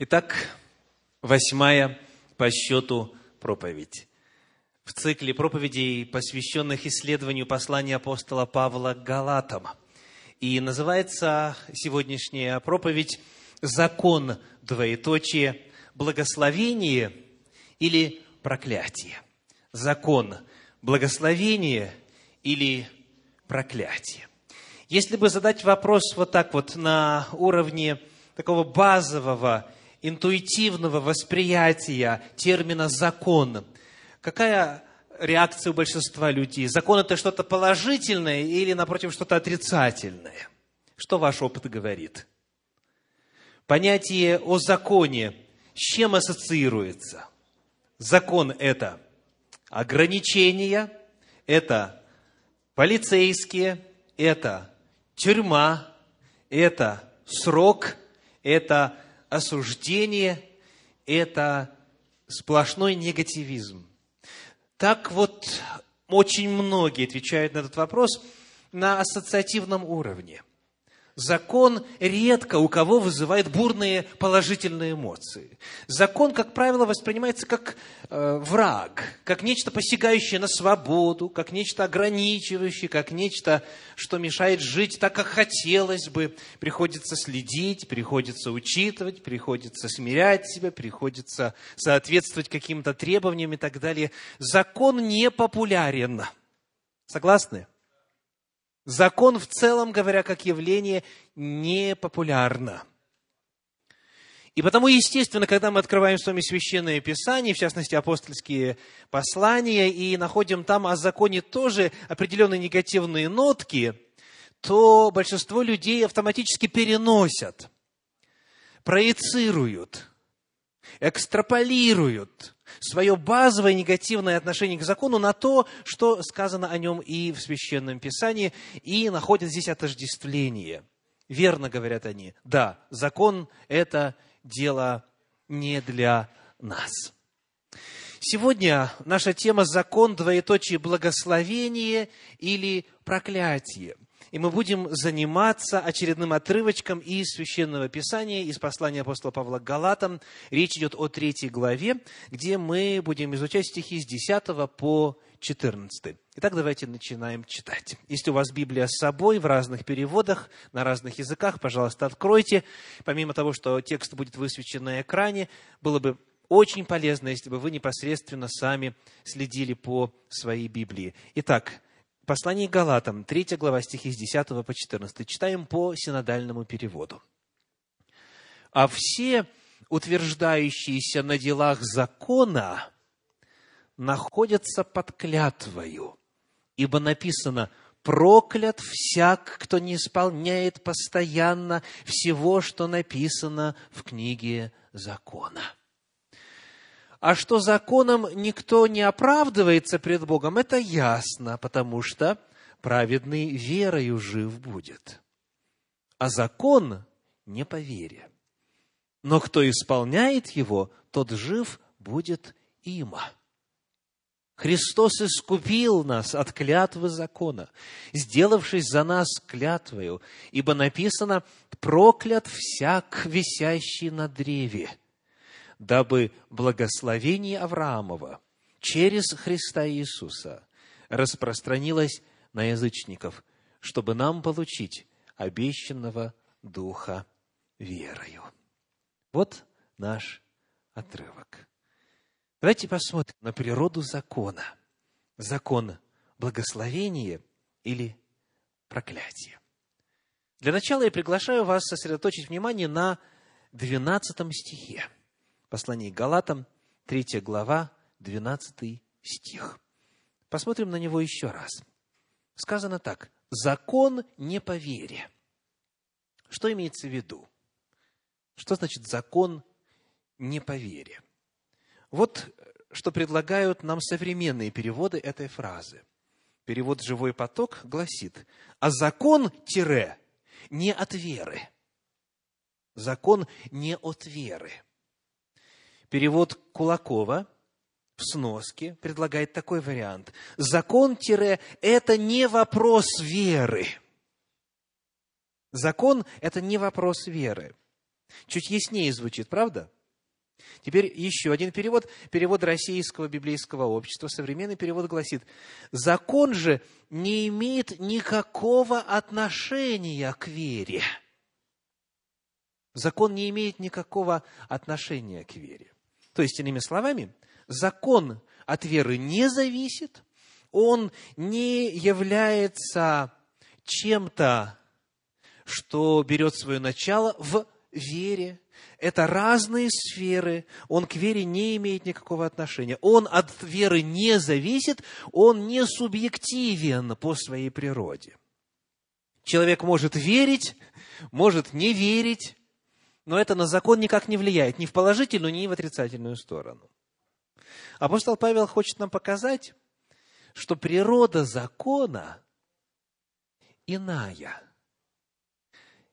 Итак, восьмая по счету проповедь. В цикле проповедей, посвященных исследованию послания апостола Павла к Галатам. И называется сегодняшняя проповедь «Закон, двоеточие, благословение или проклятие». Закон, благословение или проклятие. Если бы задать вопрос вот так вот на уровне такого базового интуитивного восприятия термина «закон». Какая реакция у большинства людей? Закон – это что-то положительное или, напротив, что-то отрицательное? Что ваш опыт говорит? Понятие о законе с чем ассоциируется? Закон – это ограничения, это полицейские, это тюрьма, это срок, это осуждение – это сплошной негативизм. Так вот, очень многие отвечают на этот вопрос на ассоциативном уровне закон редко у кого вызывает бурные положительные эмоции. Закон, как правило, воспринимается как э, враг, как нечто посягающее на свободу, как нечто ограничивающее, как нечто, что мешает жить так, как хотелось бы. Приходится следить, приходится учитывать, приходится смирять себя, приходится соответствовать каким-то требованиям и так далее. Закон не популярен. Согласны? Закон в целом, говоря, как явление, не популярно. И потому, естественно, когда мы открываем с вами Священное Писание, в частности, апостольские послания, и находим там о законе тоже определенные негативные нотки, то большинство людей автоматически переносят, проецируют, экстраполируют свое базовое негативное отношение к закону на то, что сказано о нем и в Священном Писании, и находят здесь отождествление. Верно говорят они, да, закон – это дело не для нас. Сегодня наша тема – закон, двоеточие, благословение или проклятие – и мы будем заниматься очередным отрывочком из Священного Писания, из послания апостола Павла к Галатам. Речь идет о третьей главе, где мы будем изучать стихи с 10 по 14. Итак, давайте начинаем читать. Если у вас Библия с собой в разных переводах, на разных языках, пожалуйста, откройте. Помимо того, что текст будет высвечен на экране, было бы очень полезно, если бы вы непосредственно сами следили по своей Библии. Итак, Послание Галатам, 3 глава, стихи с 10 по 14. Читаем по синодальному переводу. «А все, утверждающиеся на делах закона, находятся под клятвою, ибо написано, проклят всяк, кто не исполняет постоянно всего, что написано в книге закона. А что законом никто не оправдывается пред Богом, это ясно, потому что праведный верою жив будет. А закон не по вере. Но кто исполняет его, тот жив будет им. Христос искупил нас от клятвы закона, сделавшись за нас клятвою, ибо написано «проклят всяк, висящий на древе» дабы благословение Авраамова через Христа Иисуса распространилось на язычников, чтобы нам получить обещанного Духа верою. Вот наш отрывок. Давайте посмотрим на природу закона. Закон благословения или проклятия. Для начала я приглашаю вас сосредоточить внимание на 12 стихе – Послание к Галатам, 3 глава, 12 стих. Посмотрим на него еще раз. Сказано так. Закон не по вере. Что имеется в виду? Что значит закон не по вере? Вот что предлагают нам современные переводы этой фразы. Перевод «Живой поток» гласит, а закон-не от веры. Закон не от веры. Перевод Кулакова в сноске предлагает такой вариант. Закон-это не вопрос веры. Закон – это не вопрос веры. Чуть яснее звучит, правда? Теперь еще один перевод, перевод Российского библейского общества. Современный перевод гласит, закон же не имеет никакого отношения к вере. Закон не имеет никакого отношения к вере. То есть, иными словами, закон от веры не зависит, он не является чем-то, что берет свое начало в вере. Это разные сферы, он к вере не имеет никакого отношения. Он от веры не зависит, он не субъективен по своей природе. Человек может верить, может не верить, но это на закон никак не влияет, ни в положительную, ни в отрицательную сторону. Апостол Павел хочет нам показать, что природа закона иная.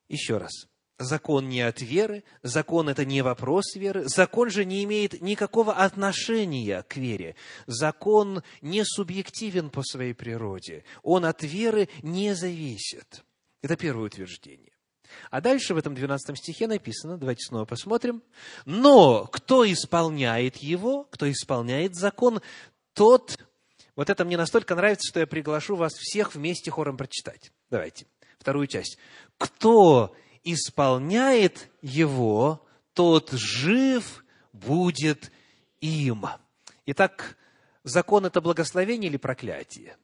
Еще раз. Закон не от веры, закон это не вопрос веры, закон же не имеет никакого отношения к вере. Закон не субъективен по своей природе, он от веры не зависит. Это первое утверждение. А дальше в этом 12 стихе написано, давайте снова посмотрим. Но кто исполняет его, кто исполняет закон, тот... Вот это мне настолько нравится, что я приглашу вас всех вместе хором прочитать. Давайте, вторую часть. Кто исполняет его, тот жив будет им. Итак, закон – это благословение или проклятие?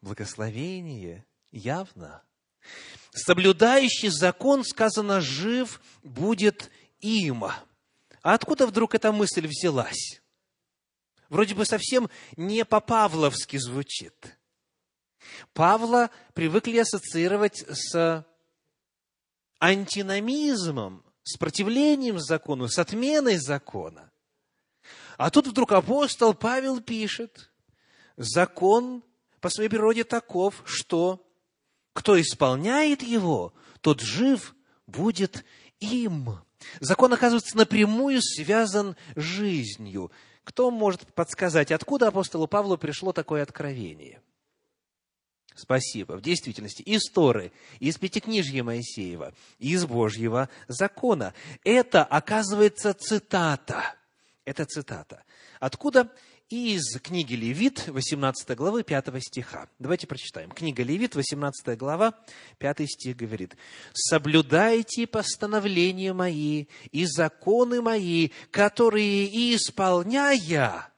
Благословение, явно. Соблюдающий закон, сказано, жив будет им. А откуда вдруг эта мысль взялась? Вроде бы совсем не по-павловски звучит. Павла привыкли ассоциировать с антиномизмом, с противлением закону, с отменой закона. А тут вдруг апостол Павел пишет, закон по своей природе таков, что кто исполняет его, тот жив будет им. Закон, оказывается, напрямую связан с жизнью. Кто может подсказать, откуда апостолу Павлу пришло такое откровение? Спасибо. В действительности из Торы, из Пятикнижья Моисеева, из Божьего закона. Это, оказывается, цитата. Это цитата. Откуда? Из книги Левит, 18 главы, 5 стиха. Давайте прочитаем. Книга Левит, 18 глава, 5 стих говорит. «Соблюдайте постановления мои и законы мои, которые, исполняя,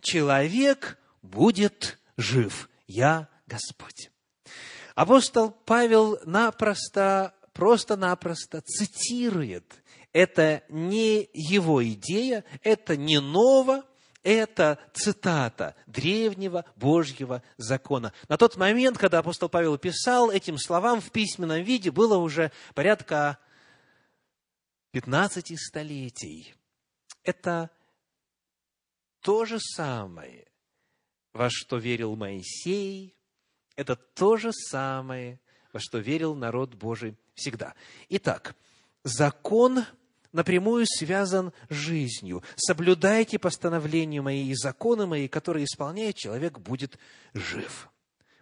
человек будет жив. Я Господь. Апостол Павел напросто, просто-напросто цитирует. Это не его идея, это не ново, это цитата древнего Божьего закона. На тот момент, когда апостол Павел писал этим словам в письменном виде, было уже порядка 15 столетий. Это то же самое, во что верил Моисей, это то же самое, во что верил народ Божий всегда. Итак, закон напрямую связан с жизнью. Соблюдайте постановления мои и законы мои, которые исполняет человек, будет жив.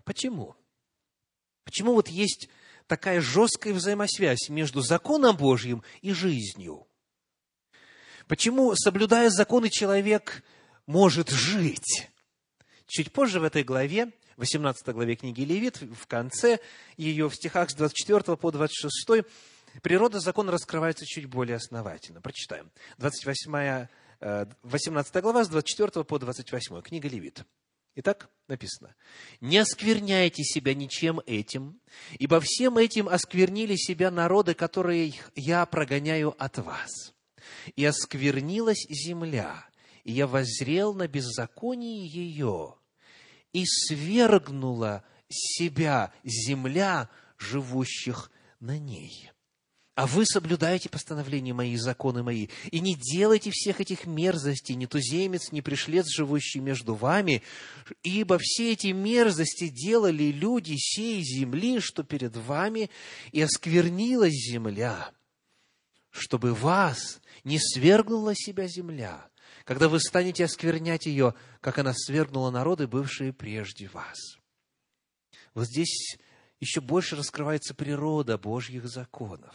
Почему? Почему вот есть такая жесткая взаимосвязь между законом Божьим и жизнью? Почему, соблюдая законы, человек может жить? Чуть позже в этой главе 18 главе книги Левит, в конце ее, в стихах с 24 по 26, природа закона раскрывается чуть более основательно. Прочитаем. 28, 18 э, глава с 24 по 28, книга Левит. Итак, написано, «Не оскверняйте себя ничем этим, ибо всем этим осквернили себя народы, которые я прогоняю от вас. И осквернилась земля, и я воззрел на беззаконие ее, и свергнула себя земля живущих на ней. А вы соблюдаете постановления мои, законы мои, и не делайте всех этих мерзостей, ни туземец, ни пришлец, живущий между вами, ибо все эти мерзости делали люди сей земли, что перед вами, и осквернилась земля, чтобы вас не свергнула себя земля, когда вы станете осквернять ее, как она свергнула народы, бывшие прежде вас. Вот здесь еще больше раскрывается природа Божьих законов.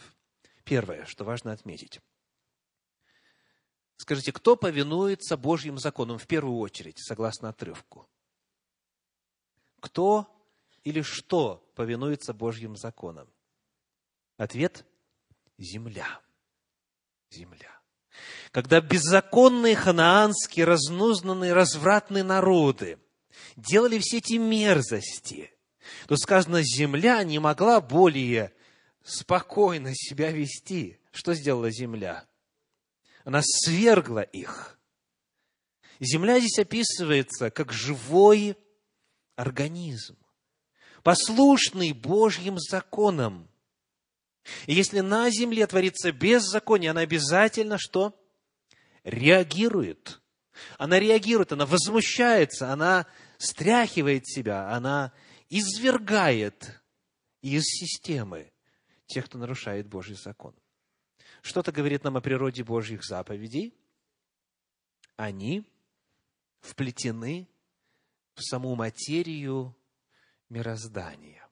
Первое, что важно отметить. Скажите, кто повинуется Божьим законам в первую очередь, согласно отрывку? Кто или что повинуется Божьим законам? Ответ – земля. Земля. Когда беззаконные ханаанские, разнузнанные, развратные народы делали все эти мерзости, то сказано, земля не могла более спокойно себя вести. Что сделала земля? Она свергла их. Земля здесь описывается как живой организм, послушный Божьим законам. И если на земле творится беззаконие, она обязательно что? Реагирует. Она реагирует, она возмущается, она стряхивает себя, она извергает из системы тех, кто нарушает Божий закон. Что-то говорит нам о природе Божьих заповедей. Они вплетены в саму материю мироздания.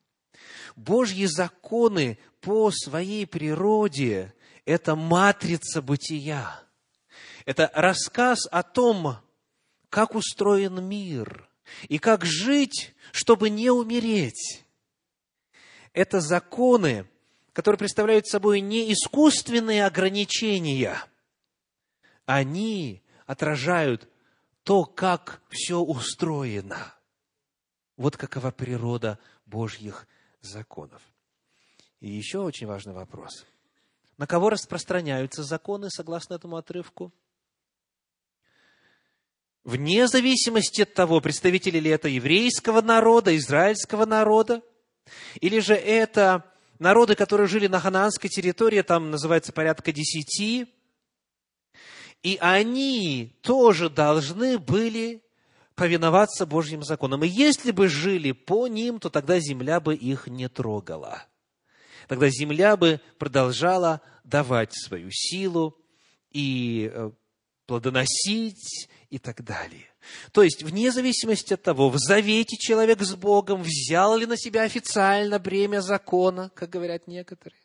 Божьи законы по своей природе – это матрица бытия. Это рассказ о том, как устроен мир и как жить, чтобы не умереть. Это законы, которые представляют собой не искусственные ограничения. Они отражают то, как все устроено. Вот какова природа Божьих законов. И еще очень важный вопрос. На кого распространяются законы, согласно этому отрывку? Вне зависимости от того, представители ли это еврейского народа, израильского народа, или же это народы, которые жили на ханаанской территории, там называется порядка десяти, и они тоже должны были повиноваться Божьим законам. И если бы жили по ним, то тогда земля бы их не трогала. Тогда земля бы продолжала давать свою силу и э, плодоносить и так далее. То есть, вне зависимости от того, в завете человек с Богом взял ли на себя официально бремя закона, как говорят некоторые,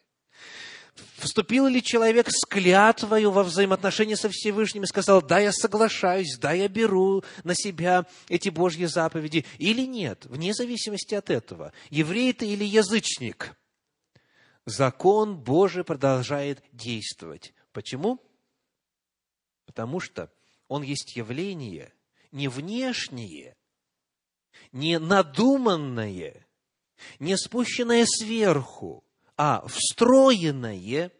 Вступил ли человек с клятвою во взаимоотношения со Всевышним и сказал, да, я соглашаюсь, да, я беру на себя эти Божьи заповеди, или нет, вне зависимости от этого, еврей ты или язычник, закон Божий продолжает действовать. Почему? Потому что он есть явление не внешнее, не надуманное, не спущенное сверху, а встроенное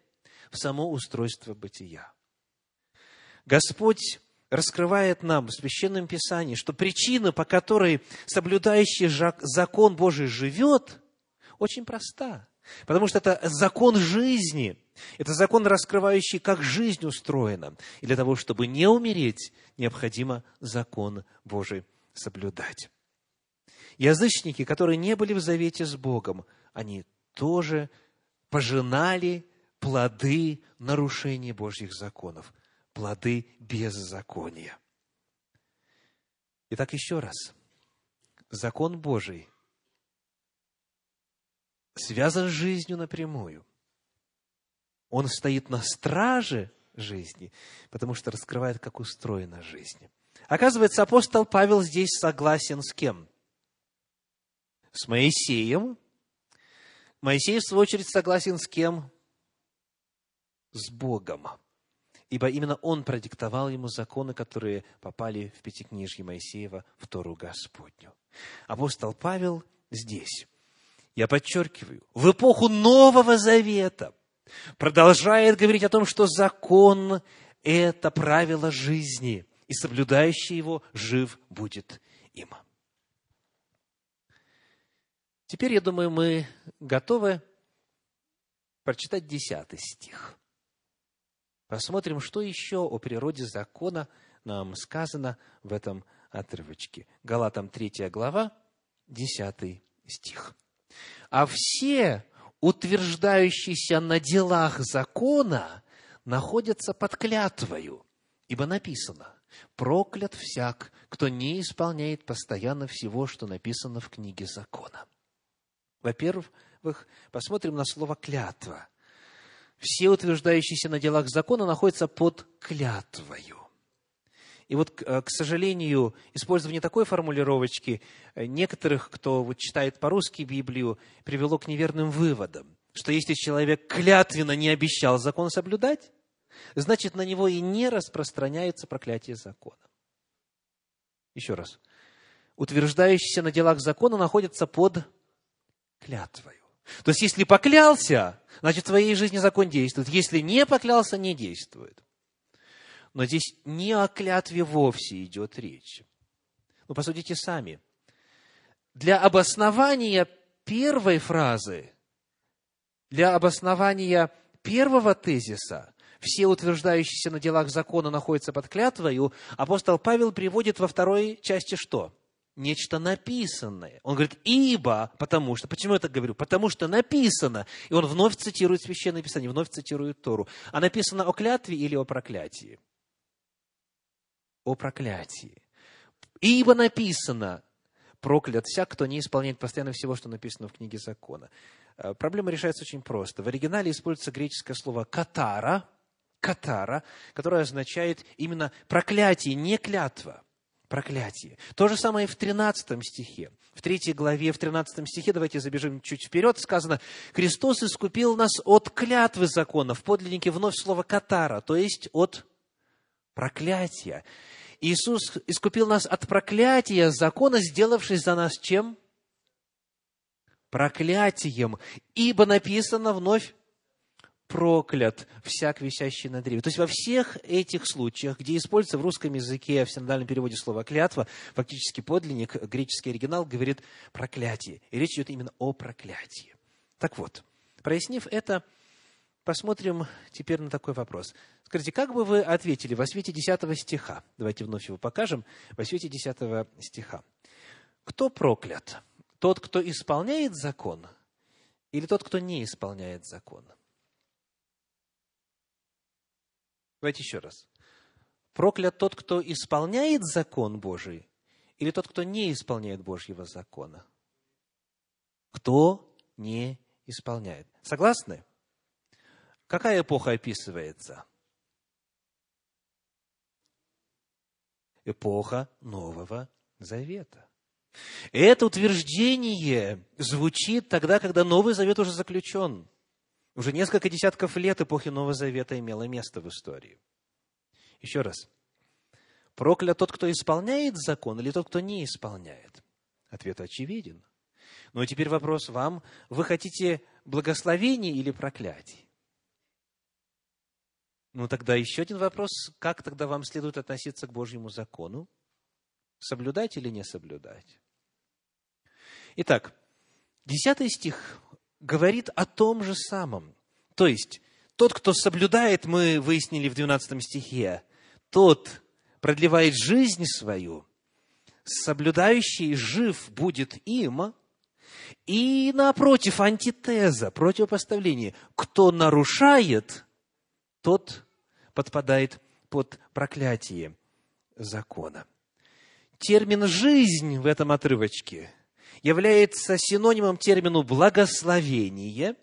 в само устройство бытия. Господь раскрывает нам в Священном Писании, что причина, по которой соблюдающий закон Божий живет, очень проста. Потому что это закон жизни. Это закон, раскрывающий, как жизнь устроена. И для того, чтобы не умереть, необходимо закон Божий соблюдать. Язычники, которые не были в завете с Богом, они тоже пожинали плоды нарушения Божьих законов, плоды беззакония. Итак, еще раз. Закон Божий связан с жизнью напрямую. Он стоит на страже жизни, потому что раскрывает, как устроена жизнь. Оказывается, апостол Павел здесь согласен с кем? С Моисеем, Моисей, в свою очередь, согласен с кем? С Богом. Ибо именно он продиктовал ему законы, которые попали в Пятикнижье Моисеева, в Тору Господню. Апостол Павел здесь, я подчеркиваю, в эпоху Нового Завета продолжает говорить о том, что закон – это правило жизни, и соблюдающий его жив будет им. Теперь, я думаю, мы готовы прочитать десятый стих. Посмотрим, что еще о природе закона нам сказано в этом отрывочке. Галатам 3 глава, 10 стих. «А все, утверждающиеся на делах закона, находятся под клятвою, ибо написано, проклят всяк, кто не исполняет постоянно всего, что написано в книге закона». Во-первых, посмотрим на слово «клятва». все утверждающиеся на делах закона находятся под клятвою. И вот, э, к сожалению, использование такой формулировочки э, некоторых, кто вот читает по-русски Библию, привело к неверным выводам, что если человек клятвенно не обещал закон соблюдать, значит, на него и не распространяется проклятие закона. Еще раз. Утверждающиеся на делах закона находятся под клятвою. То есть, если поклялся, значит, в твоей жизни закон действует. Если не поклялся, не действует. Но здесь не о клятве вовсе идет речь. Ну, посудите сами. Для обоснования первой фразы, для обоснования первого тезиса, все утверждающиеся на делах закона находятся под клятвою, апостол Павел приводит во второй части что? Нечто написанное. Он говорит, ибо, потому что. Почему я так говорю? Потому что написано. И он вновь цитирует Священное Писание, вновь цитирует Тору. А написано о клятве или о проклятии? О проклятии. Ибо написано, проклят всяк, кто не исполняет постоянно всего, что написано в книге закона. Э, проблема решается очень просто. В оригинале используется греческое слово «катара», «катара», которое означает именно проклятие, не клятва, проклятие. То же самое и в 13 стихе. В третьей главе, в 13 стихе, давайте забежим чуть вперед, сказано, «Христос искупил нас от клятвы закона». В подлиннике вновь слово «катара», то есть от проклятия. Иисус искупил нас от проклятия закона, сделавшись за нас чем? Проклятием. Ибо написано вновь проклят всяк висящий на древе. То есть во всех этих случаях, где используется в русском языке в синодальном переводе слово «клятва», фактически подлинник, греческий оригинал говорит «проклятие». И речь идет именно о проклятии. Так вот, прояснив это, посмотрим теперь на такой вопрос. Скажите, как бы вы ответили во свете 10 стиха? Давайте вновь его покажем. Во свете 10 стиха. Кто проклят? Тот, кто исполняет закон, или тот, кто не исполняет закон? Давайте еще раз. Проклят тот, кто исполняет закон Божий, или тот, кто не исполняет Божьего закона? Кто не исполняет? Согласны? Какая эпоха описывается? эпоха Нового Завета. И это утверждение звучит тогда, когда Новый Завет уже заключен. Уже несколько десятков лет эпохи Нового Завета имело место в истории. Еще раз. Проклят тот, кто исполняет закон, или тот, кто не исполняет? Ответ очевиден. Но теперь вопрос вам. Вы хотите благословения или проклятий? Ну, тогда еще один вопрос. Как тогда вам следует относиться к Божьему закону? Соблюдать или не соблюдать? Итак, десятый стих говорит о том же самом. То есть, тот, кто соблюдает, мы выяснили в 12 стихе, тот продлевает жизнь свою, соблюдающий жив будет им, и напротив, антитеза, противопоставление, кто нарушает, тот подпадает под проклятие закона. Термин «жизнь» в этом отрывочке является синонимом термину «благословение»,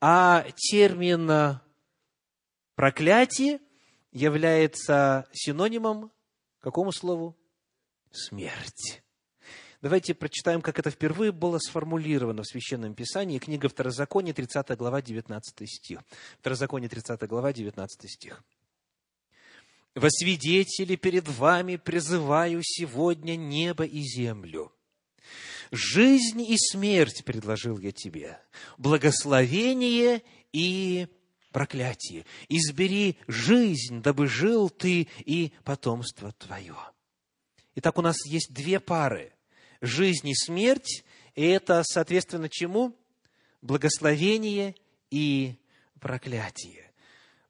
а термин «проклятие» является синонимом какому слову? Смерть. Давайте прочитаем, как это впервые было сформулировано в Священном Писании. Книга Второзакония, 30 глава, 19 стих. Второзаконие, 30 глава, 19 стих. «Во свидетели перед вами призываю сегодня небо и землю. Жизнь и смерть предложил я тебе, благословение и проклятие. Избери жизнь, дабы жил ты и потомство твое». Итак, у нас есть две пары жизнь и смерть, и это, соответственно, чему? Благословение и проклятие.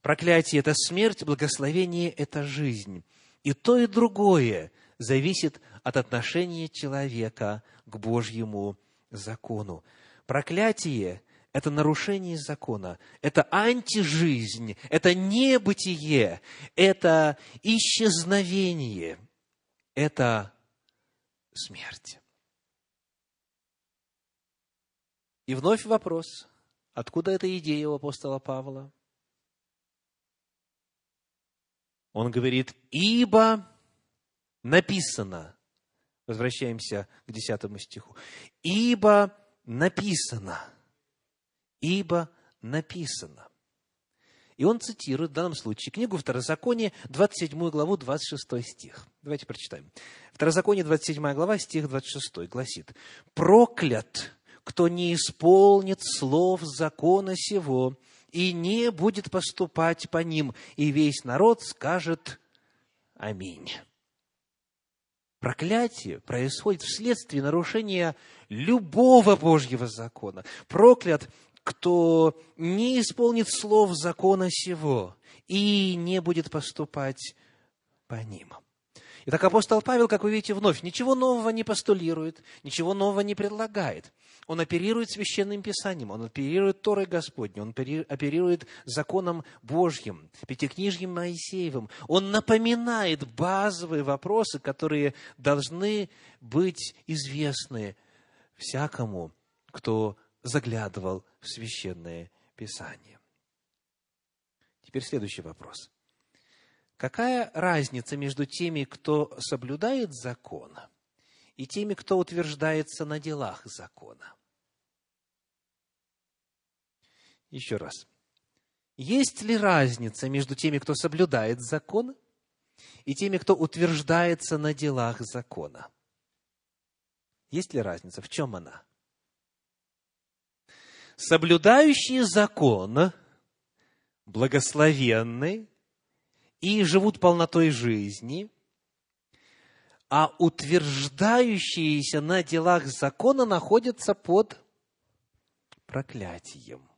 Проклятие – это смерть, благословение – это жизнь. И то, и другое зависит от отношения человека к Божьему закону. Проклятие – это нарушение закона, это антижизнь, это небытие, это исчезновение, это смерть. И вновь вопрос, Откуда эта идея у апостола Павла? Он говорит, ибо написано, возвращаемся к десятому стиху, ибо написано, ибо написано. И он цитирует в данном случае книгу Второзаконие, 27 главу, 26 стих. Давайте прочитаем. Второзаконие, 27 глава, стих 26 гласит. «Проклят, кто не исполнит слов закона сего и не будет поступать по ним, и весь народ скажет Аминь». Проклятие происходит вследствие нарушения любого Божьего закона. Проклят кто не исполнит слов закона сего и не будет поступать по ним. Итак, апостол Павел, как вы видите, вновь ничего нового не постулирует, ничего нового не предлагает. Он оперирует священным писанием, он оперирует Торой Господней, он оперирует законом Божьим, пятикнижьем Моисеевым. Он напоминает базовые вопросы, которые должны быть известны всякому, кто заглядывал в священное Писание. Теперь следующий вопрос. Какая разница между теми, кто соблюдает закон, и теми, кто утверждается на делах закона? Еще раз. Есть ли разница между теми, кто соблюдает закон, и теми, кто утверждается на делах закона? Есть ли разница? В чем она? Соблюдающие закон, благословенны и живут полнотой жизни, а утверждающиеся на делах закона находятся под проклятием.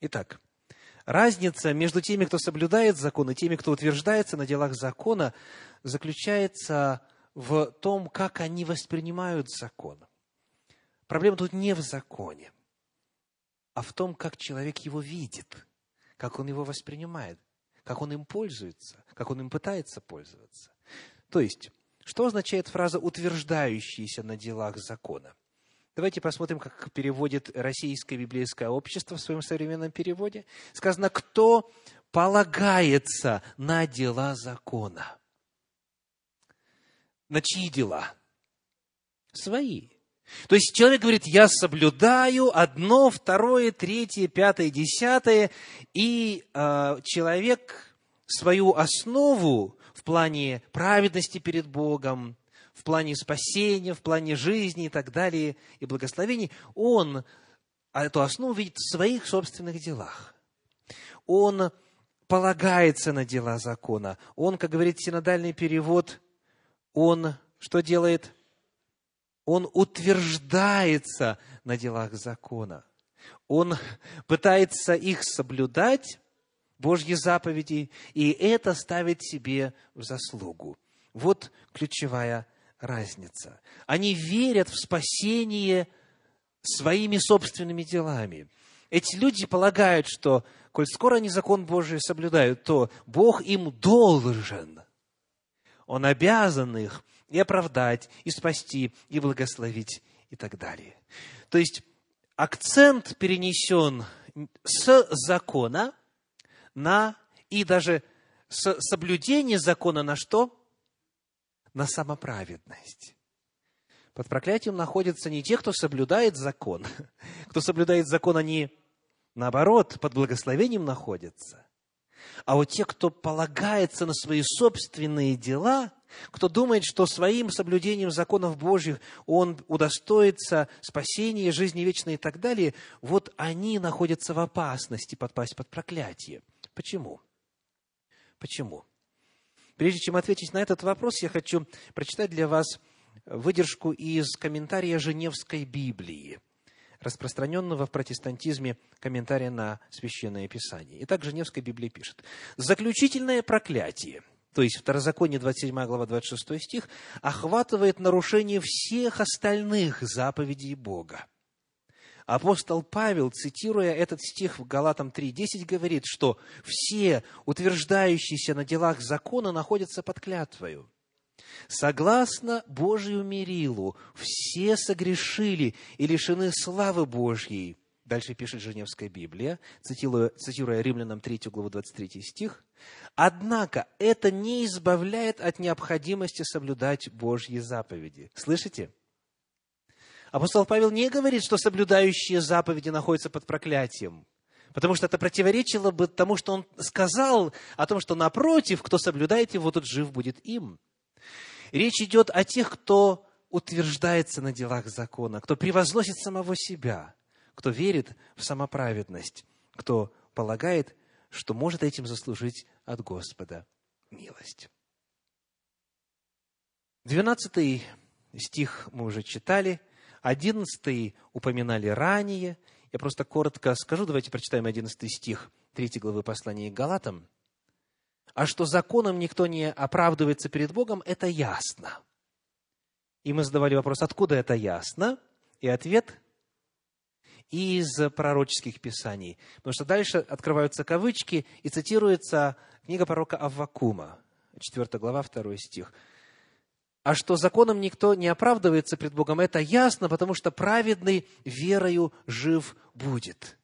Итак, разница между теми, кто соблюдает закон, и теми, кто утверждается на делах закона, заключается в том, как они воспринимают закон. Проблема тут не в законе, а в том, как человек его видит, как он его воспринимает, как он им пользуется, как он им пытается пользоваться. То есть, что означает фраза «утверждающийся на делах закона»? Давайте посмотрим, как переводит Российское библейское общество в своем современном переводе. Сказано, кто полагается на дела закона. На чьи дела? Свои. То есть человек говорит, я соблюдаю одно, второе, третье, пятое, десятое, и э, человек свою основу в плане праведности перед Богом, в плане спасения, в плане жизни и так далее, и благословений, он эту основу видит в своих собственных делах. Он полагается на дела закона. Он, как говорит синодальный перевод, он что делает? Он утверждается на делах закона. Он пытается их соблюдать, Божьи заповеди, и это ставит себе в заслугу. Вот ключевая разница. Они верят в спасение своими собственными делами. Эти люди полагают, что, коль скоро они закон Божий соблюдают, то Бог им должен. Он обязан их и оправдать, и спасти, и благословить, и так далее. То есть акцент перенесен с закона на и даже с соблюдения закона на что? На самоправедность. Под проклятием находятся не те, кто соблюдает закон. Кто соблюдает закон, они, наоборот, под благословением находятся. А вот те, кто полагается на свои собственные дела, кто думает, что своим соблюдением законов Божьих он удостоится спасения, жизни вечной и так далее, вот они находятся в опасности подпасть под проклятие. Почему? Почему? Прежде чем ответить на этот вопрос, я хочу прочитать для вас выдержку из комментария Женевской Библии – распространенного в протестантизме комментария на Священное Писание. Итак, Женевская Библия пишет. «Заключительное проклятие, то есть Второзаконие 27 глава 26 стих, охватывает нарушение всех остальных заповедей Бога. Апостол Павел, цитируя этот стих в Галатам 3.10, говорит, что все утверждающиеся на делах закона находятся под клятвою. Согласно Божию мерилу, все согрешили и лишены славы Божьей, Дальше пишет Женевская Библия, цитируя, цитируя Римлянам 3 главу 23 стих. «Однако это не избавляет от необходимости соблюдать Божьи заповеди». Слышите? Апостол Павел не говорит, что соблюдающие заповеди находятся под проклятием, потому что это противоречило бы тому, что он сказал о том, что напротив, кто соблюдает его, тот жив будет им. Речь идет о тех, кто утверждается на делах закона, кто превозносит самого себя – кто верит в самоправедность, кто полагает, что может этим заслужить от Господа милость. Двенадцатый стих мы уже читали, одиннадцатый упоминали ранее. Я просто коротко скажу, давайте прочитаем одиннадцатый стих третьей главы послания к Галатам. «А что законом никто не оправдывается перед Богом, это ясно». И мы задавали вопрос, откуда это ясно? И ответ из пророческих писаний. Потому что дальше открываются кавычки и цитируется книга пророка Аввакума, 4 глава, 2 стих. А что законом никто не оправдывается пред Богом, это ясно, потому что праведный верою жив будет.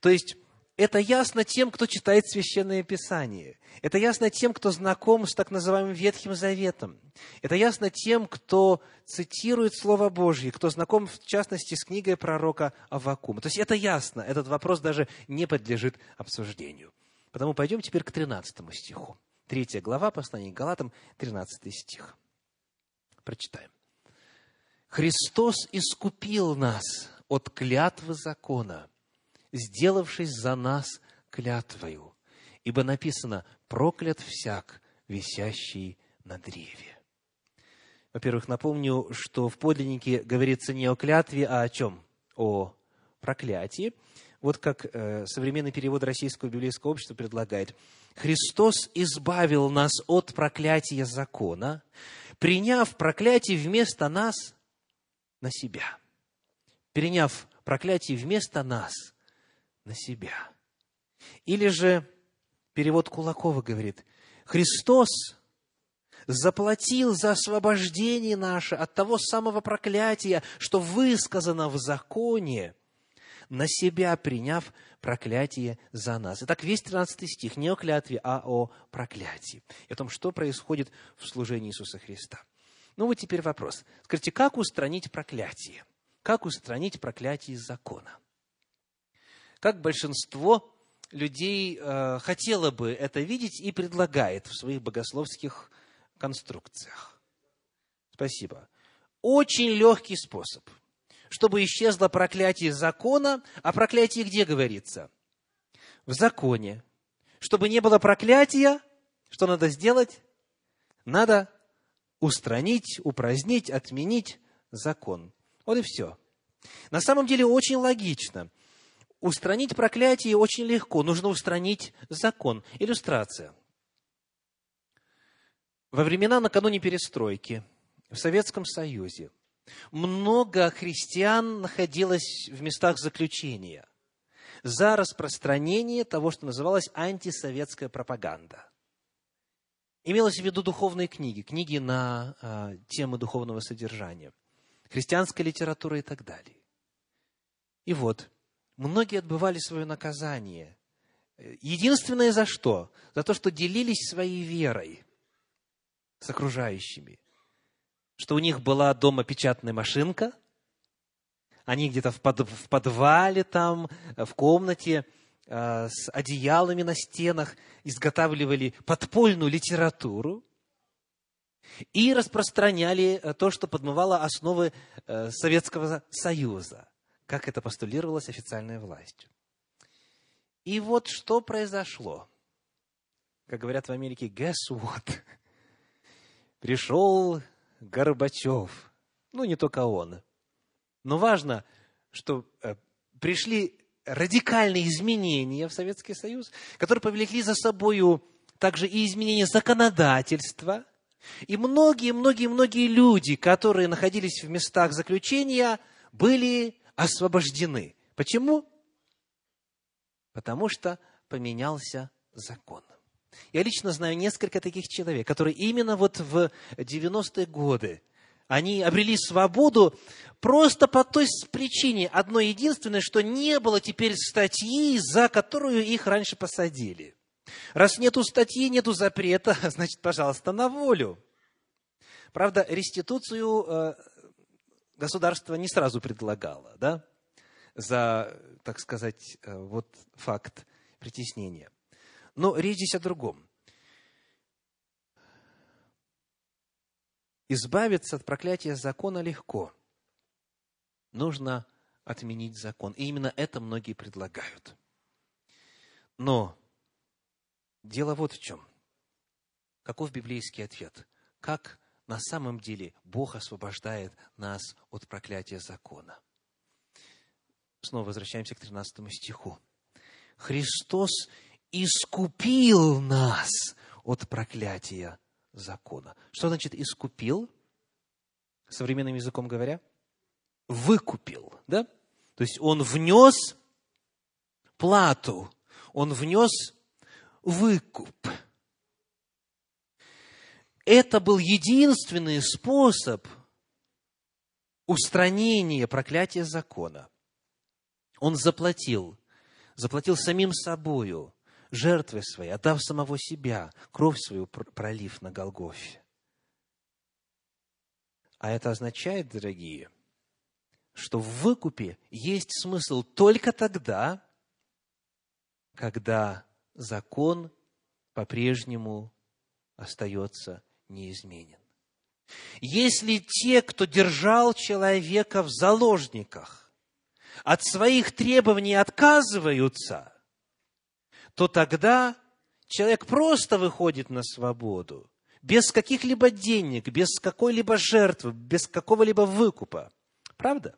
То есть, это ясно тем, кто читает Священное Писание. Это ясно тем, кто знаком с так называемым Ветхим Заветом. Это ясно тем, кто цитирует Слово Божье, кто знаком, в частности, с книгой пророка Аввакума. То есть это ясно, этот вопрос даже не подлежит обсуждению. Потому пойдем теперь к 13 стиху. Третья глава, послания к Галатам, 13 стих. Прочитаем. «Христос искупил нас от клятвы закона» сделавшись за нас клятвою. Ибо написано, проклят всяк, висящий на древе. Во-первых, напомню, что в подлиннике говорится не о клятве, а о чем? О проклятии. Вот как э, современный перевод Российского библейского общества предлагает. Христос избавил нас от проклятия закона, приняв проклятие вместо нас на себя. Приняв проклятие вместо нас на себя. Или же перевод Кулакова говорит, Христос заплатил за освобождение наше от того самого проклятия, что высказано в законе, на себя приняв проклятие за нас. Итак, весь 13 стих не о клятве, а о проклятии. И о том, что происходит в служении Иисуса Христа. Ну вот теперь вопрос. Скажите, как устранить проклятие? Как устранить проклятие из закона? Как большинство людей э, хотело бы это видеть и предлагает в своих богословских конструкциях. Спасибо. Очень легкий способ, чтобы исчезло проклятие закона, а проклятие где говорится? В законе. Чтобы не было проклятия, что надо сделать? Надо устранить, упразднить, отменить закон. Вот и все. На самом деле очень логично – Устранить проклятие очень легко. Нужно устранить закон. Иллюстрация. Во времена накануне перестройки в Советском Союзе много христиан находилось в местах заключения за распространение того, что называлось антисоветская пропаганда. Имелось в виду духовные книги, книги на э, темы духовного содержания, христианская литература и так далее. И вот, многие отбывали свое наказание. Единственное за что? За то, что делились своей верой с окружающими. Что у них была дома печатная машинка, они где-то в, под, в подвале там, в комнате э, с одеялами на стенах изготавливали подпольную литературу и распространяли то, что подмывало основы э, Советского Союза как это постулировалось официальной властью. И вот что произошло. Как говорят в Америке, guess what? Пришел Горбачев. Ну, не только он. Но важно, что э, пришли радикальные изменения в Советский Союз, которые повлекли за собой также и изменения законодательства. И многие-многие-многие люди, которые находились в местах заключения, были освобождены. Почему? Потому что поменялся закон. Я лично знаю несколько таких человек, которые именно вот в 90-е годы они обрели свободу просто по той причине, одной единственной, что не было теперь статьи, за которую их раньше посадили. Раз нету статьи, нету запрета, значит, пожалуйста, на волю. Правда, реституцию э, государство не сразу предлагало, да, за, так сказать, э, вот факт притеснения. Но речь здесь о другом. Избавиться от проклятия закона легко. Нужно отменить закон. И именно это многие предлагают. Но дело вот в чем. Каков библейский ответ? Как на самом деле Бог освобождает нас от проклятия закона? Снова возвращаемся к 13 стиху. Христос искупил нас от проклятия закона. Что значит искупил? Современным языком говоря, выкупил, да? То есть он внес плату, он внес выкуп. Это был единственный способ устранения проклятия закона. Он заплатил, заплатил самим собою жертвой своей, отдав самого себя, кровь свою пролив на Голгофе. А это означает, дорогие, что в выкупе есть смысл только тогда, когда закон по-прежнему остается неизменен. Если те, кто держал человека в заложниках, от своих требований отказываются – то тогда человек просто выходит на свободу, без каких-либо денег, без какой-либо жертвы, без какого-либо выкупа. Правда?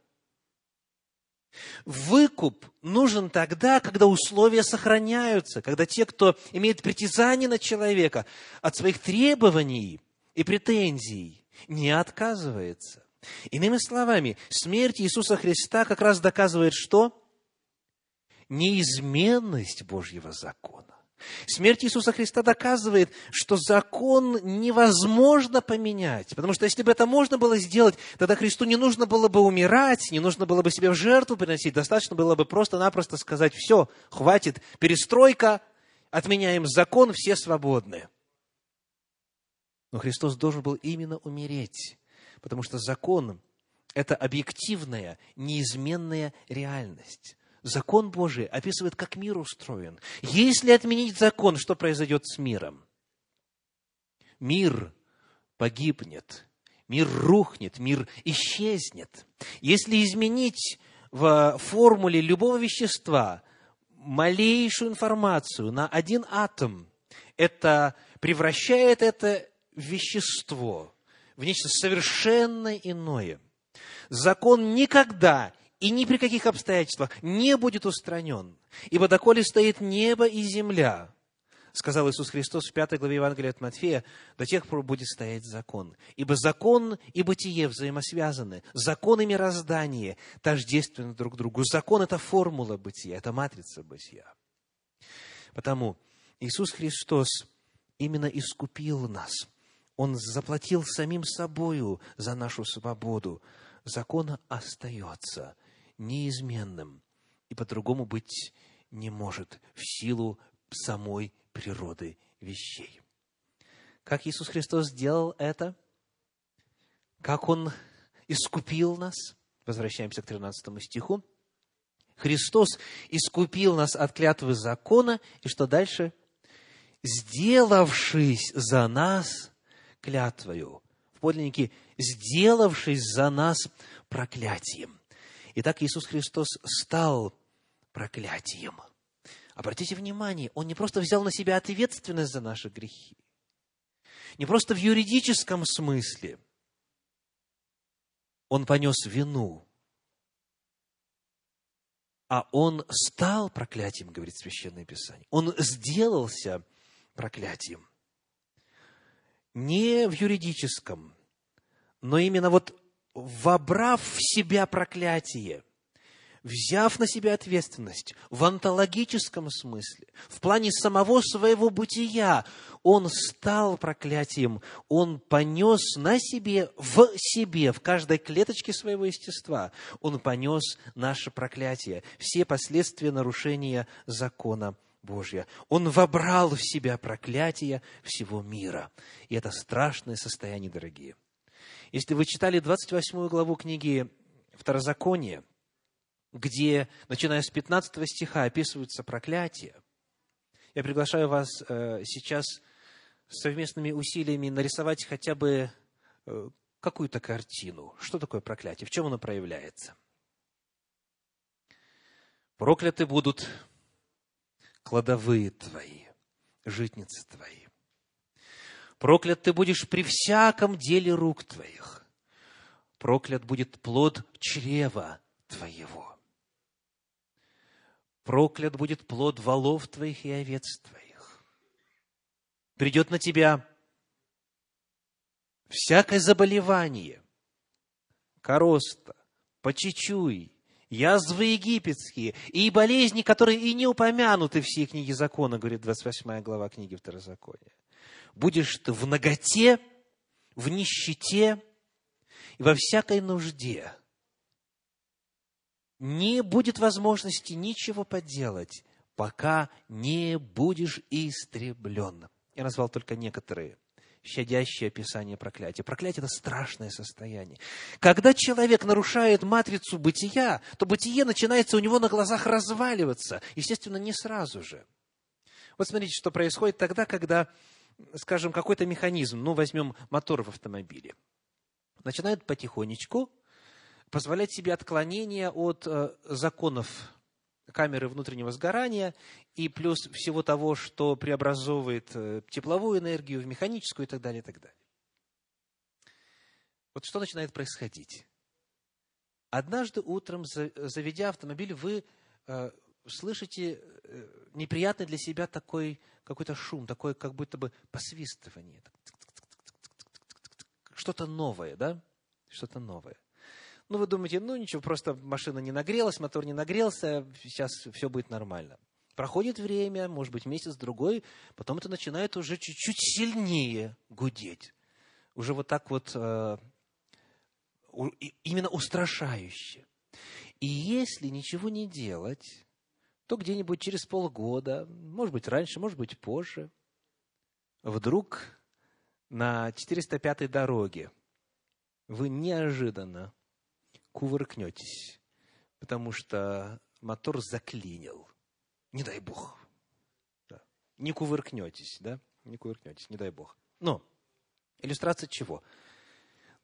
Выкуп нужен тогда, когда условия сохраняются, когда те, кто имеет притязание на человека, от своих требований и претензий не отказывается. Иными словами, смерть Иисуса Христа как раз доказывает что? неизменность Божьего закона. Смерть Иисуса Христа доказывает, что закон невозможно поменять. Потому что если бы это можно было сделать, тогда Христу не нужно было бы умирать, не нужно было бы себе в жертву приносить. Достаточно было бы просто-напросто сказать, все, хватит, перестройка, отменяем закон, все свободны. Но Христос должен был именно умереть, потому что закон – это объективная, неизменная реальность закон Божий описывает, как мир устроен. Если отменить закон, что произойдет с миром? Мир погибнет, мир рухнет, мир исчезнет. Если изменить в формуле любого вещества малейшую информацию на один атом, это превращает это вещество в нечто совершенно иное. Закон никогда и ни при каких обстоятельствах не будет устранен. Ибо доколе стоит небо и земля, сказал Иисус Христос в пятой главе Евангелия от Матфея, до тех пор будет стоять закон. Ибо закон и бытие взаимосвязаны. Закон и мироздание тождественны друг другу. Закон – это формула бытия, это матрица бытия. Потому Иисус Христос именно искупил нас. Он заплатил самим собою за нашу свободу. Закон остается – неизменным и по-другому быть не может в силу самой природы вещей. Как Иисус Христос сделал это? Как Он искупил нас? Возвращаемся к 13 стиху. Христос искупил нас от клятвы закона, и что дальше? Сделавшись за нас клятвою. В подлиннике, сделавшись за нас проклятием. Итак, Иисус Христос стал проклятием. Обратите внимание, Он не просто взял на себя ответственность за наши грехи, не просто в юридическом смысле. Он понес вину, а Он стал проклятием, говорит Священное Писание. Он сделался проклятием. Не в юридическом, но именно вот вобрав в себя проклятие, взяв на себя ответственность в онтологическом смысле, в плане самого своего бытия, он стал проклятием, он понес на себе, в себе, в каждой клеточке своего естества, он понес наше проклятие, все последствия нарушения закона Божья. Он вобрал в себя проклятие всего мира. И это страшное состояние, дорогие. Если вы читали 28 главу книги Второзакония, где, начиная с 15 стиха, описываются проклятия, я приглашаю вас э, сейчас совместными усилиями нарисовать хотя бы э, какую-то картину. Что такое проклятие? В чем оно проявляется? Прокляты будут кладовые твои, житницы твои. Проклят ты будешь при всяком деле рук твоих. Проклят будет плод чрева твоего. Проклят будет плод волов твоих и овец твоих придет на тебя всякое заболевание, короста, почечуй, язвы египетские и болезни, которые и не упомянуты в всей книге закона, говорит 28 глава книги Второзакония. Будешь ты в ноготе, в нищете и во всякой нужде. Не будет возможности ничего поделать, пока не будешь истреблен. Я назвал только некоторые щадящие описания проклятия. Проклятие – это страшное состояние. Когда человек нарушает матрицу бытия, то бытие начинается у него на глазах разваливаться. Естественно, не сразу же. Вот смотрите, что происходит тогда, когда, скажем, какой-то механизм, ну, возьмем мотор в автомобиле, начинает потихонечку позволять себе отклонения от э, законов камеры внутреннего сгорания и плюс всего того, что преобразовывает э, тепловую энергию в механическую и так далее, и так далее. Вот что начинает происходить? Однажды утром, заведя автомобиль, вы э, слышите э, неприятный для себя такой какой-то шум, такое как будто бы посвистывание. Что-то новое, да? Что-то новое. Ну, вы думаете, ну ничего, просто машина не нагрелась, мотор не нагрелся, сейчас все будет нормально. Проходит время, может быть, месяц-другой, потом это начинает уже чуть-чуть сильнее гудеть. Уже вот так вот, э, именно устрашающе. И если ничего не делать, то где-нибудь через полгода, может быть, раньше, может быть, позже, вдруг на 405-й дороге вы неожиданно кувыркнетесь, потому что мотор заклинил. Не дай бог. Да. Не кувыркнетесь, да? Не кувыркнетесь, не дай бог. Но, иллюстрация чего?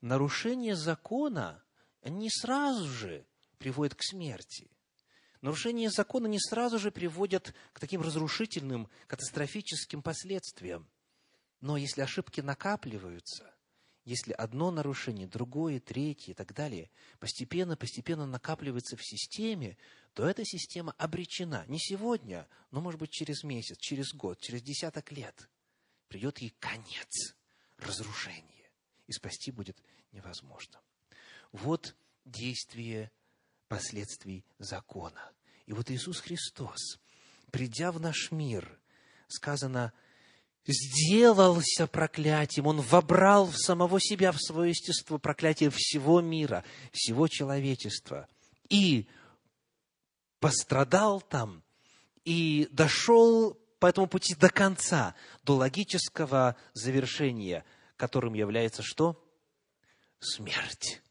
Нарушение закона не сразу же приводит к смерти. Нарушение закона не сразу же приводят к таким разрушительным, катастрофическим последствиям. Но если ошибки накапливаются, если одно нарушение, другое, третье и так далее постепенно, постепенно накапливается в системе, то эта система обречена не сегодня, но, может быть, через месяц, через год, через десяток лет. Придет ей конец, разрушение, и спасти будет невозможно. Вот действие последствий закона. И вот Иисус Христос, придя в наш мир, сказано – сделался проклятием, он вобрал в самого себя, в свое естество проклятие всего мира, всего человечества. И пострадал там, и дошел по этому пути до конца, до логического завершения, которым является что? Смерть,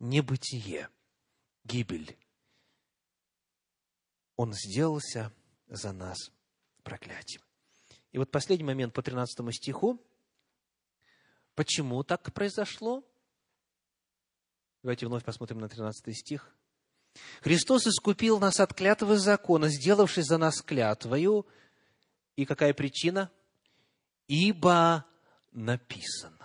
небытие, гибель. Он сделался за нас проклятием. И вот последний момент по 13 стиху. Почему так произошло? Давайте вновь посмотрим на 13 стих. Христос искупил нас от клятвы закона, сделавшись за нас клятвою. И какая причина? Ибо написано.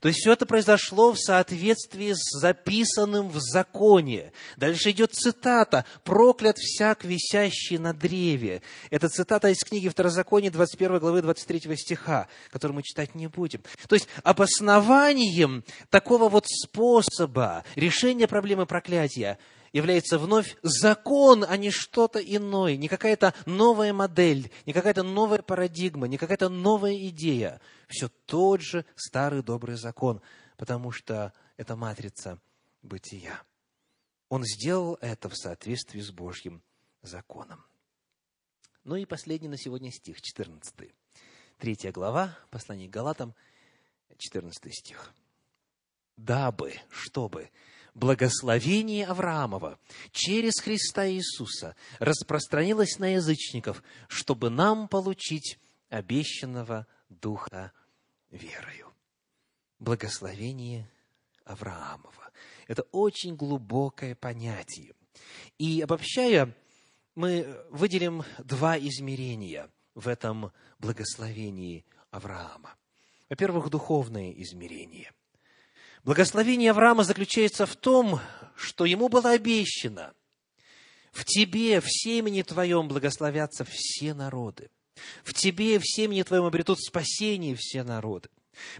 То есть все это произошло в соответствии с записанным в законе. Дальше идет цитата «Проклят всяк, висящий на древе». Это цитата из книги Второзакония, 21 главы 23 стиха, которую мы читать не будем. То есть обоснованием такого вот способа решения проблемы проклятия является вновь закон, а не что-то иное, не какая-то новая модель, не какая-то новая парадигма, не какая-то новая идея. Все тот же старый добрый закон, потому что это матрица бытия. Он сделал это в соответствии с Божьим законом. Ну и последний на сегодня стих, 14. Третья глава, послание к Галатам, 14 стих. «Дабы, чтобы благословение Авраамова через Христа Иисуса распространилось на язычников, чтобы нам получить обещанного Духа верою». Благословение Авраамова. Это очень глубокое понятие. И обобщая, мы выделим два измерения в этом благословении Авраама. Во-первых, духовное измерение. Благословение Авраама заключается в том, что ему было обещано, в тебе, в семени твоем благословятся все народы. В тебе, в семени твоем обретут спасение все народы.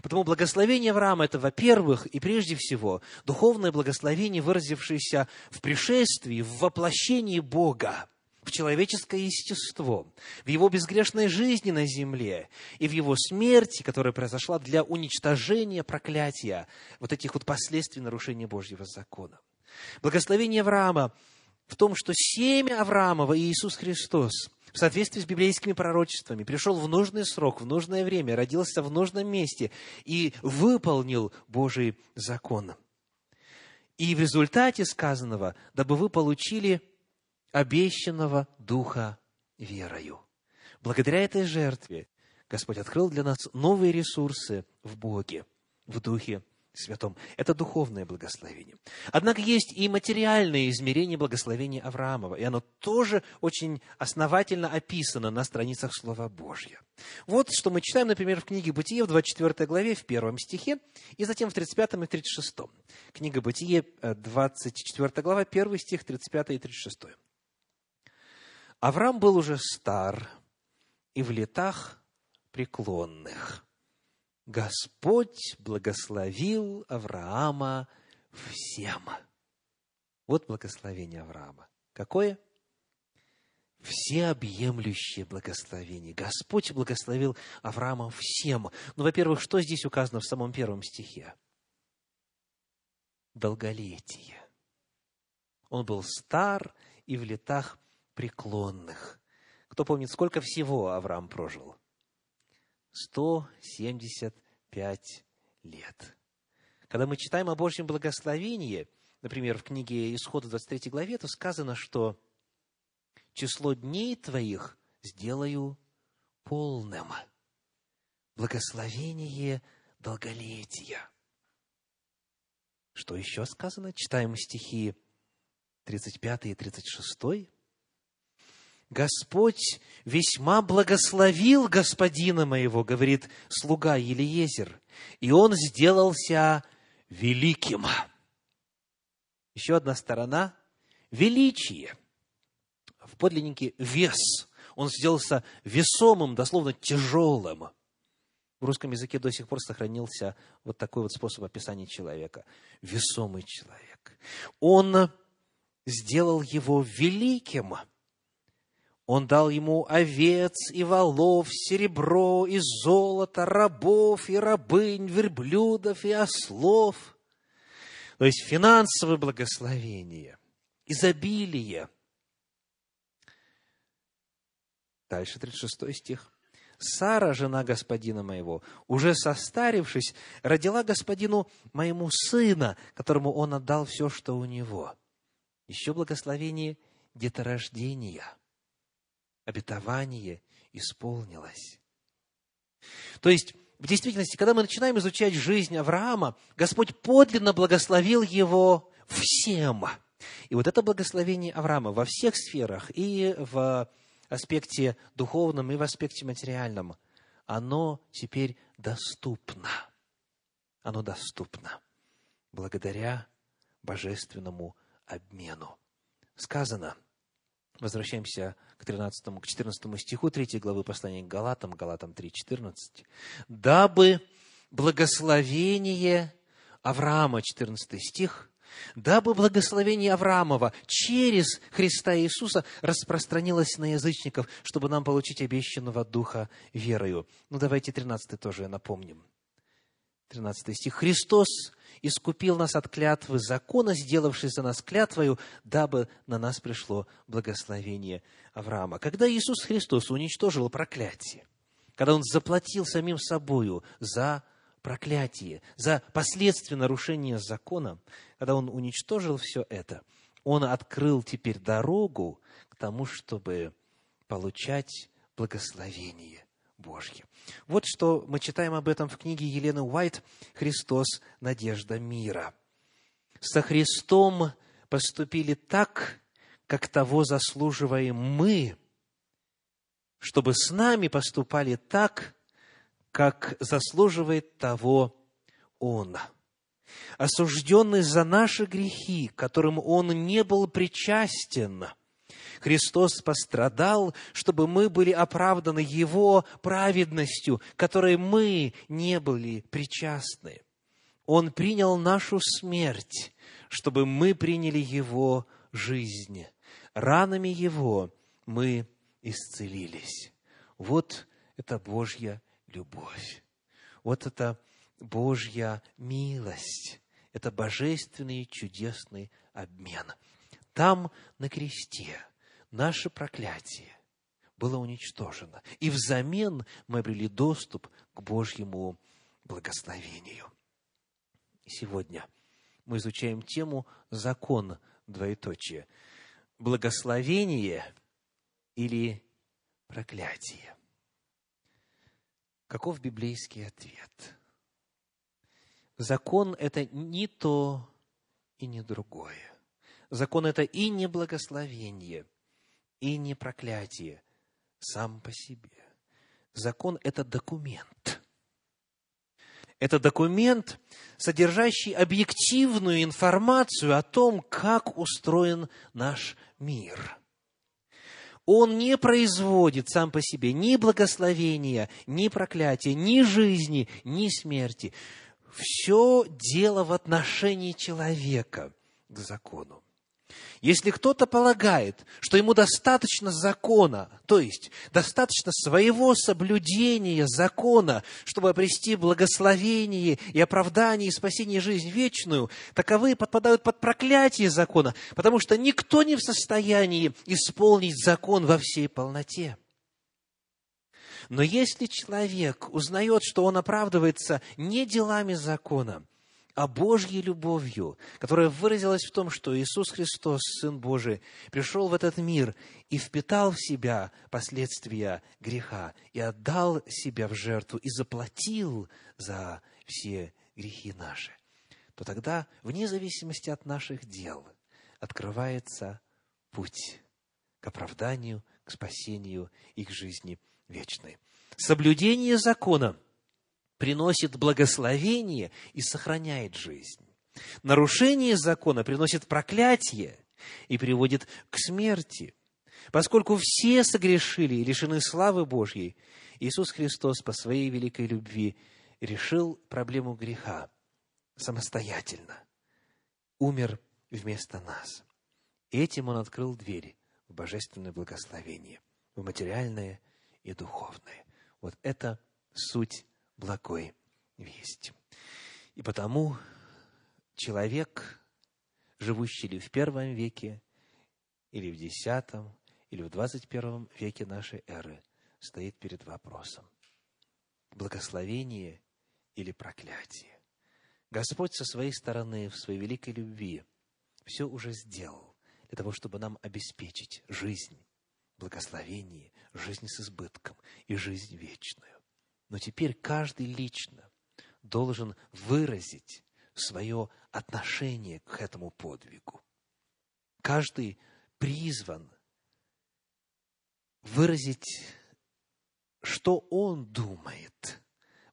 Потому благословение Авраама – это, во-первых, и прежде всего, духовное благословение, выразившееся в пришествии, в воплощении Бога в человеческое естество, в его безгрешной жизни на земле и в его смерти, которая произошла для уничтожения проклятия, вот этих вот последствий нарушения Божьего закона. Благословение Авраама в том, что семя Авраамова и Иисус Христос в соответствии с библейскими пророчествами, пришел в нужный срок, в нужное время, родился в нужном месте и выполнил Божий закон. И в результате сказанного, дабы вы получили обещанного Духа верою. Благодаря этой жертве Господь открыл для нас новые ресурсы в Боге, в Духе Святом. Это духовное благословение. Однако есть и материальное измерение благословения Авраамова, и оно тоже очень основательно описано на страницах Слова Божьего. Вот что мы читаем, например, в книге Бытие в 24 главе, в первом стихе, и затем в 35 и 36. Книга Бытие, 24 э, глава, 1 стих, 35 и 36. Авраам был уже стар и в летах преклонных. Господь благословил Авраама всем. Вот благословение Авраама. Какое? Всеобъемлющее благословение. Господь благословил Авраама всем. Ну, во-первых, что здесь указано в самом первом стихе? Долголетие. Он был стар и в летах преклонных. Кто помнит, сколько всего Авраам прожил? 175 лет. Когда мы читаем о Божьем благословении, например, в книге Исхода 23 главе, то сказано, что число дней твоих сделаю полным. Благословение долголетия. Что еще сказано? Читаем стихи 35 и 36. Господь весьма благословил господина моего, говорит слуга Елиезер, и он сделался великим. Еще одна сторона – величие. В подлиннике – вес. Он сделался весомым, дословно тяжелым. В русском языке до сих пор сохранился вот такой вот способ описания человека. Весомый человек. Он сделал его великим – он дал ему овец и волов, серебро и золото, рабов и рабынь, верблюдов и ослов. То есть финансовое благословение, изобилие. Дальше 36 стих. Сара, жена господина моего, уже состарившись, родила господину моему сына, которому он отдал все, что у него. Еще благословение деторождения – обетование исполнилось. То есть, в действительности, когда мы начинаем изучать жизнь Авраама, Господь подлинно благословил его всем. И вот это благословение Авраама во всех сферах, и в аспекте духовном, и в аспекте материальном, оно теперь доступно. Оно доступно благодаря божественному обмену. Сказано – Возвращаемся к 13, к 14 стиху 3 главы послания к Галатам, Галатам 3, 14. «Дабы благословение Авраама, 14 стих, дабы благословение Авраамова через Христа Иисуса распространилось на язычников, чтобы нам получить обещанного Духа верою. Ну, давайте 13 тоже напомним. 13 стих. «Христос искупил нас от клятвы закона, сделавшись за нас клятвою, дабы на нас пришло благословение Авраама». Когда Иисус Христос уничтожил проклятие, когда Он заплатил самим собою за проклятие, за последствия нарушения закона, когда Он уничтожил все это, Он открыл теперь дорогу к тому, чтобы получать благословение Божье. Вот что мы читаем об этом в книге Елены Уайт «Христос. Надежда мира». «Со Христом поступили так, как того заслуживаем мы, чтобы с нами поступали так, как заслуживает того Он. Осужденный за наши грехи, которым Он не был причастен – Христос пострадал, чтобы мы были оправданы Его праведностью, которой мы не были причастны. Он принял нашу смерть, чтобы мы приняли Его жизнь. Ранами Его мы исцелились. Вот это Божья любовь. Вот это Божья милость. Это божественный чудесный обмен. Там, на кресте, наше проклятие было уничтожено. И взамен мы обрели доступ к Божьему благословению. Сегодня мы изучаем тему «Закон двоеточие». Благословение или проклятие? Каков библейский ответ? Закон – это не то и не другое. Закон – это и не благословение – и не проклятие сам по себе. Закон – это документ. Это документ, содержащий объективную информацию о том, как устроен наш мир. Он не производит сам по себе ни благословения, ни проклятия, ни жизни, ни смерти. Все дело в отношении человека к закону. Если кто-то полагает, что ему достаточно закона, то есть достаточно своего соблюдения закона, чтобы обрести благословение и оправдание и спасение жизнь вечную, таковые подпадают под проклятие закона, потому что никто не в состоянии исполнить закон во всей полноте. Но если человек узнает, что он оправдывается не делами закона, а Божьей любовью, которая выразилась в том, что Иисус Христос, Сын Божий, пришел в этот мир и впитал в себя последствия греха, и отдал себя в жертву, и заплатил за все грехи наши, то тогда, вне зависимости от наших дел, открывается путь к оправданию, к спасению и к жизни вечной. Соблюдение закона – приносит благословение и сохраняет жизнь. Нарушение закона приносит проклятие и приводит к смерти. Поскольку все согрешили и лишены славы Божьей, Иисус Христос по своей великой любви решил проблему греха самостоятельно. Умер вместо нас. Этим Он открыл двери в божественное благословение, в материальное и духовное. Вот это суть благой вести. И потому человек, живущий ли в первом веке, или в десятом, или в двадцать первом веке нашей эры, стоит перед вопросом. Благословение или проклятие? Господь со своей стороны, в своей великой любви, все уже сделал для того, чтобы нам обеспечить жизнь, благословение, жизнь с избытком и жизнь вечную. Но теперь каждый лично должен выразить свое отношение к этому подвигу. Каждый призван выразить, что он думает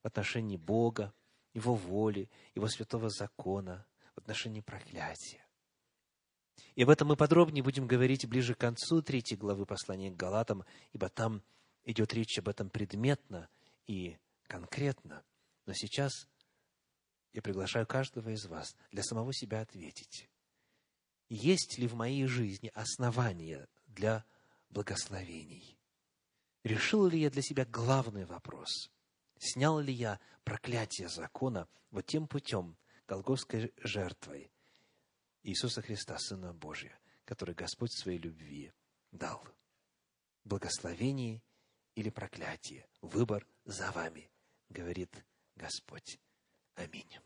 в отношении Бога, Его воли, Его святого закона, в отношении проклятия. И об этом мы подробнее будем говорить ближе к концу третьей главы послания к Галатам, ибо там идет речь об этом предметно и конкретно. Но сейчас Я приглашаю каждого из вас для самого себя ответить. Есть ли в моей жизни основания для благословений? Решил ли я для себя главный вопрос? Снял ли я проклятие закона вот тем путем, голгофской жертвой Иисуса Христа, Сына Божия, который Господь своей любви дал? Благословение или проклятие? Выбор за вами, говорит Господь. Аминь.